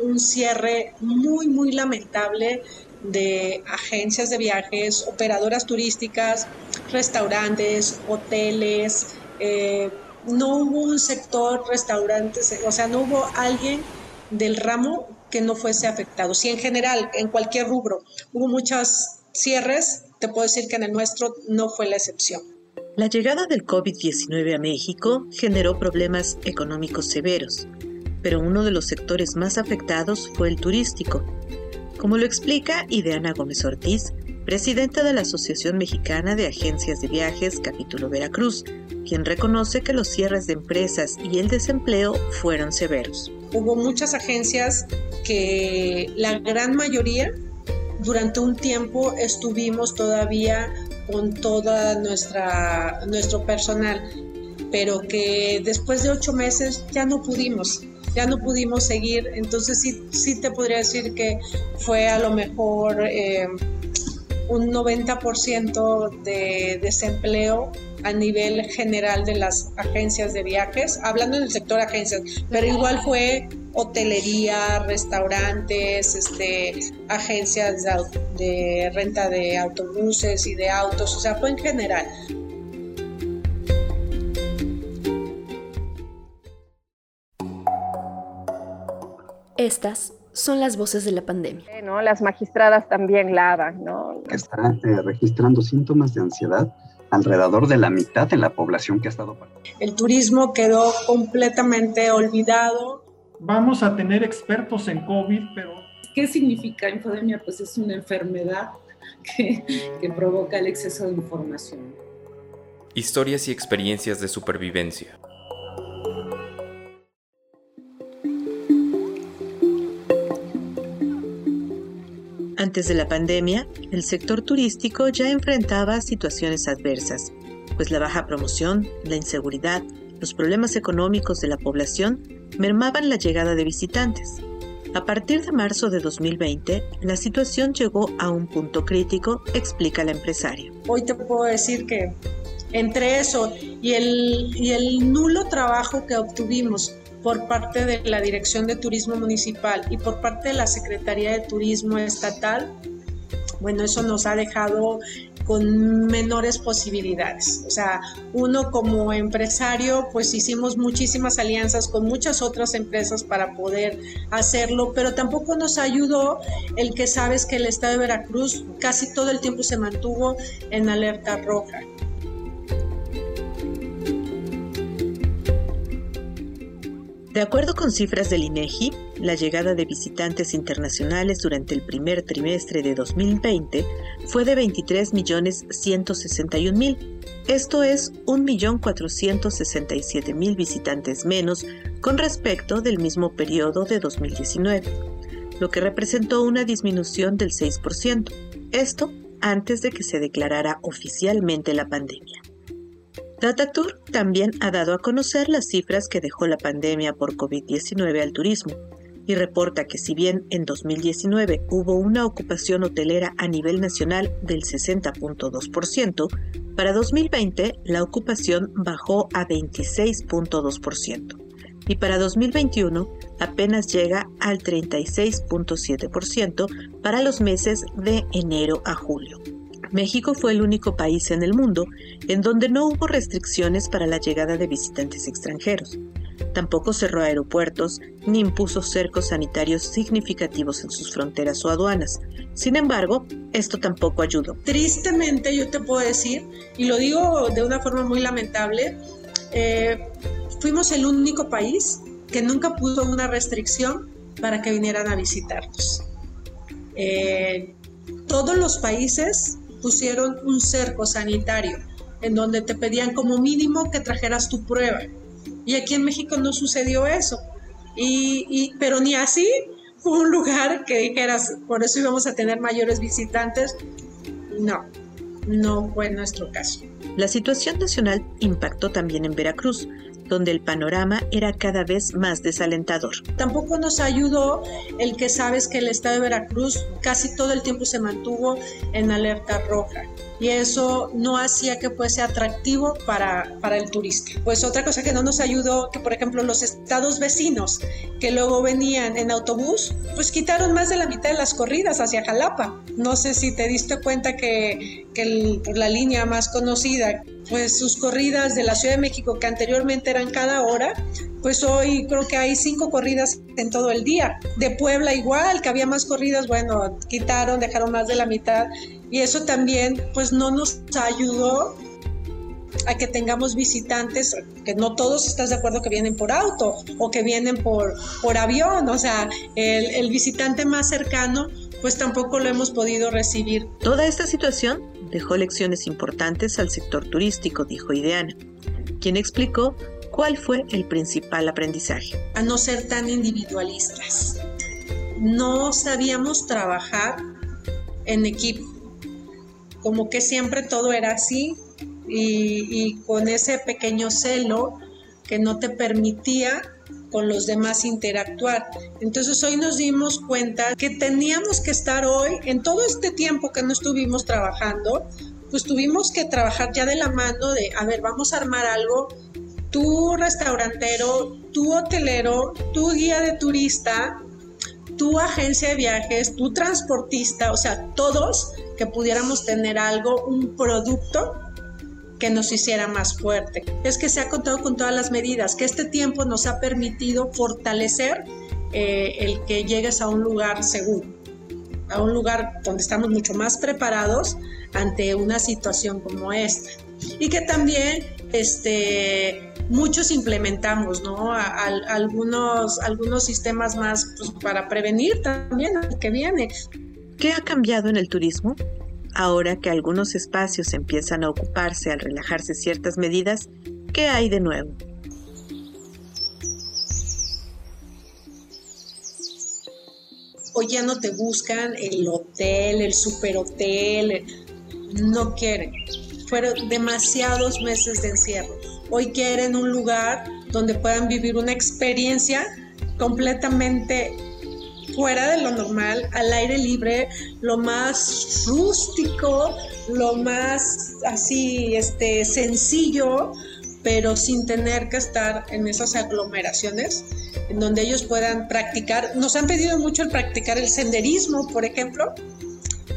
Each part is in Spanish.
un cierre muy, muy lamentable de agencias de viajes, operadoras turísticas, restaurantes, hoteles. Eh, no hubo un sector restaurantes, o sea, no hubo alguien del ramo que no fuese afectado. Si en general, en cualquier rubro, hubo muchos cierres, te puedo decir que en el nuestro no fue la excepción. La llegada del COVID-19 a México generó problemas económicos severos, pero uno de los sectores más afectados fue el turístico. Como lo explica Ideana Gómez Ortiz, presidenta de la Asociación Mexicana de Agencias de Viajes, capítulo Veracruz, quien reconoce que los cierres de empresas y el desempleo fueron severos. Hubo muchas agencias que la gran mayoría durante un tiempo estuvimos todavía con toda nuestro personal, pero que después de ocho meses ya no pudimos, ya no pudimos seguir. Entonces sí, sí te podría decir que fue a lo mejor eh, un 90% de desempleo a nivel general de las agencias de viajes, hablando en el sector agencias, pero igual fue hotelería, restaurantes, este, agencias de, renta de autobuses y de autos, o sea, fue en general. Estas son las voces de la pandemia. ¿no? Las magistradas también la ¿no? Está eh, registrando síntomas de ansiedad alrededor de la mitad de la población que ha estado. El turismo quedó completamente olvidado. Vamos a tener expertos en COVID, pero... ¿Qué significa infodemia? Pues es una enfermedad que, que provoca el exceso de información. Historias y experiencias de supervivencia. Antes de la pandemia, el sector turístico ya enfrentaba situaciones adversas, pues la baja promoción, la inseguridad, los problemas económicos de la población mermaban la llegada de visitantes. A partir de marzo de 2020, la situación llegó a un punto crítico, explica el empresario. Hoy te puedo decir que entre eso y el, y el nulo trabajo que obtuvimos por parte de la Dirección de Turismo Municipal y por parte de la Secretaría de Turismo Estatal, bueno, eso nos ha dejado con menores posibilidades. O sea, uno como empresario, pues hicimos muchísimas alianzas con muchas otras empresas para poder hacerlo, pero tampoco nos ayudó el que sabes que el estado de Veracruz casi todo el tiempo se mantuvo en alerta roja. De acuerdo con cifras del INEGI, la llegada de visitantes internacionales durante el primer trimestre de 2020 fue de 23.161.000. Esto es 1.467.000 visitantes menos con respecto del mismo periodo de 2019, lo que representó una disminución del 6%. Esto antes de que se declarara oficialmente la pandemia. Datatur también ha dado a conocer las cifras que dejó la pandemia por COVID-19 al turismo y reporta que si bien en 2019 hubo una ocupación hotelera a nivel nacional del 60.2%, para 2020 la ocupación bajó a 26.2% y para 2021 apenas llega al 36.7% para los meses de enero a julio. México fue el único país en el mundo en donde no hubo restricciones para la llegada de visitantes extranjeros. Tampoco cerró aeropuertos ni impuso cercos sanitarios significativos en sus fronteras o aduanas. Sin embargo, esto tampoco ayudó. Tristemente yo te puedo decir, y lo digo de una forma muy lamentable, eh, fuimos el único país que nunca puso una restricción para que vinieran a visitarnos. Eh, todos los países pusieron un cerco sanitario en donde te pedían como mínimo que trajeras tu prueba. Y aquí en México no sucedió eso. Y, pero ni así fue un lugar que dijeras, por eso íbamos a tener mayores visitantes. No, no fue nuestro caso. La situación nacional impactó también en Veracruz, donde el panorama era cada vez más desalentador. Tampoco nos ayudó el que sabes que el estado de Veracruz casi todo el tiempo se mantuvo en alerta roja y eso no hacía que fuese atractivo para, para el turista. Pues otra cosa que no nos ayudó, que por ejemplo los estados vecinos que luego venían en autobús, pues quitaron más de la mitad de las corridas hacia Jalapa. No sé si te diste cuenta que, que la línea más conocida, pues sus corridas de la Ciudad de México que anteriormente eran cada hora, pues hoy creo que hay cinco corridas en todo el día. De Puebla igual, que había más corridas, bueno, quitaron, dejaron más de la mitad y eso también pues no nos ayudó a que tengamos visitantes, que no todos estás de acuerdo que vienen por auto o que vienen por, por avión, o sea, el, el visitante más cercano pues tampoco lo hemos podido recibir. Toda esta situación dejó lecciones importantes al sector turístico, dijo Ideana, quien explicó cuál fue el principal aprendizaje. A no ser tan individualistas. No sabíamos trabajar en equipo. Como que siempre todo era así y, con ese pequeño celo que no te permitía con los demás interactuar. Entonces hoy nos dimos cuenta que teníamos que estar hoy, en todo este tiempo que no estuvimos trabajando, pues tuvimos que trabajar ya de la mano de, a ver, vamos a armar algo, tu restaurantero, tu hotelero, tu guía de turista, tu agencia de viajes, tu transportista, o sea, todos que pudiéramos tener algo, un producto que nos hiciera más fuerte. Es que se ha contado con todas las medidas, que este tiempo nos ha permitido fortalecer eh, el que llegues a un lugar seguro, a un lugar donde estamos mucho más preparados ante una situación como esta. Y que también este, muchos implementamos, ¿no? algunos, algunos sistemas más pues, para prevenir también que viene. ¿Qué ha cambiado en el turismo? Ahora que algunos espacios empiezan a ocuparse al relajarse ciertas medidas, ¿qué hay de nuevo? Hoy ya no te buscan el hotel, el superhotel, no quieren. Fueron demasiados meses de encierro. Hoy quieren un lugar donde puedan vivir una experiencia completamente fuera de lo normal, al aire libre, lo más rústico, lo más así, este, sencillo, pero sin tener que estar en esas aglomeraciones en donde ellos puedan practicar. Nos han pedido mucho el practicar el senderismo, por ejemplo,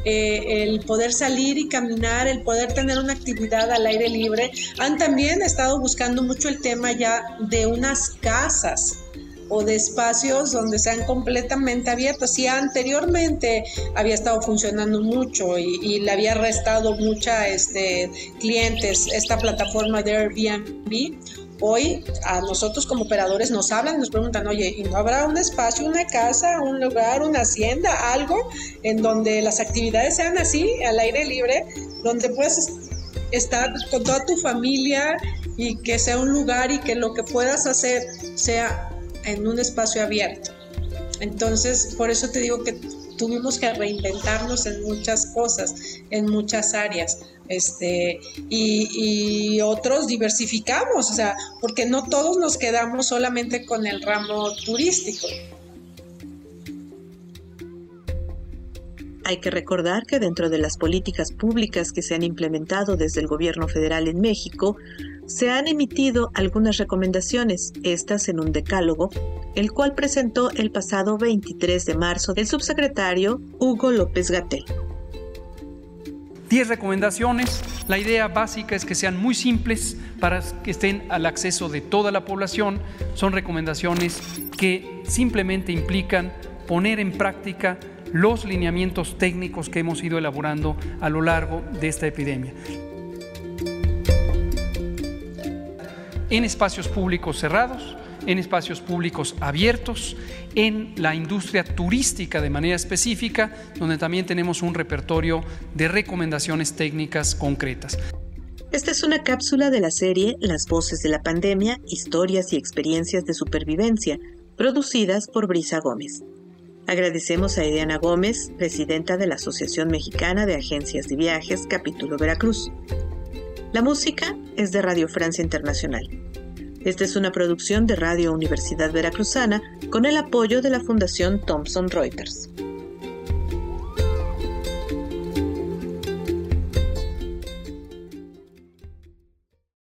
eh, el poder salir y caminar, el poder tener una actividad al aire libre. Han también estado buscando mucho el tema ya de unas casas o de espacios donde sean completamente abiertos. Si anteriormente había estado funcionando mucho y, le había restado mucha este, clientes esta plataforma de Airbnb, hoy a nosotros como operadores nos hablan, nos preguntan, oye, ¿y no habrá un espacio, una casa, un lugar, una hacienda, algo en donde las actividades sean así, al aire libre, donde puedas estar con toda tu familia y que sea un lugar y que lo que puedas hacer sea en un espacio abierto. Entonces, por eso te digo que tuvimos que reinventarnos en muchas cosas, en muchas áreas. Este, y, otros diversificamos, o sea, porque no todos nos quedamos solamente con el ramo turístico. Hay que recordar que dentro de las políticas públicas que se han implementado desde el gobierno federal en México, se han emitido algunas recomendaciones, estas en un decálogo, el cual presentó el pasado 23 de marzo el subsecretario Hugo López Gatel. 10 recomendaciones. La idea básica es que sean muy simples para que estén al acceso de toda la población. Son recomendaciones que simplemente implican poner en práctica los lineamientos técnicos que hemos ido elaborando a lo largo de esta epidemia. En espacios públicos cerrados, en espacios públicos abiertos, en la industria turística de manera específica, donde también tenemos un repertorio de recomendaciones técnicas concretas. Esta es una cápsula de la serie Las voces de la pandemia, historias y experiencias de supervivencia, producidas por Brisa Gómez. Agradecemos a Idiana Gómez, presidenta de la Asociación Mexicana de Agencias de Viajes, capítulo Veracruz. La música es de Radio Francia Internacional. Esta es una producción de Radio Universidad Veracruzana con el apoyo de la Fundación Thomson Reuters.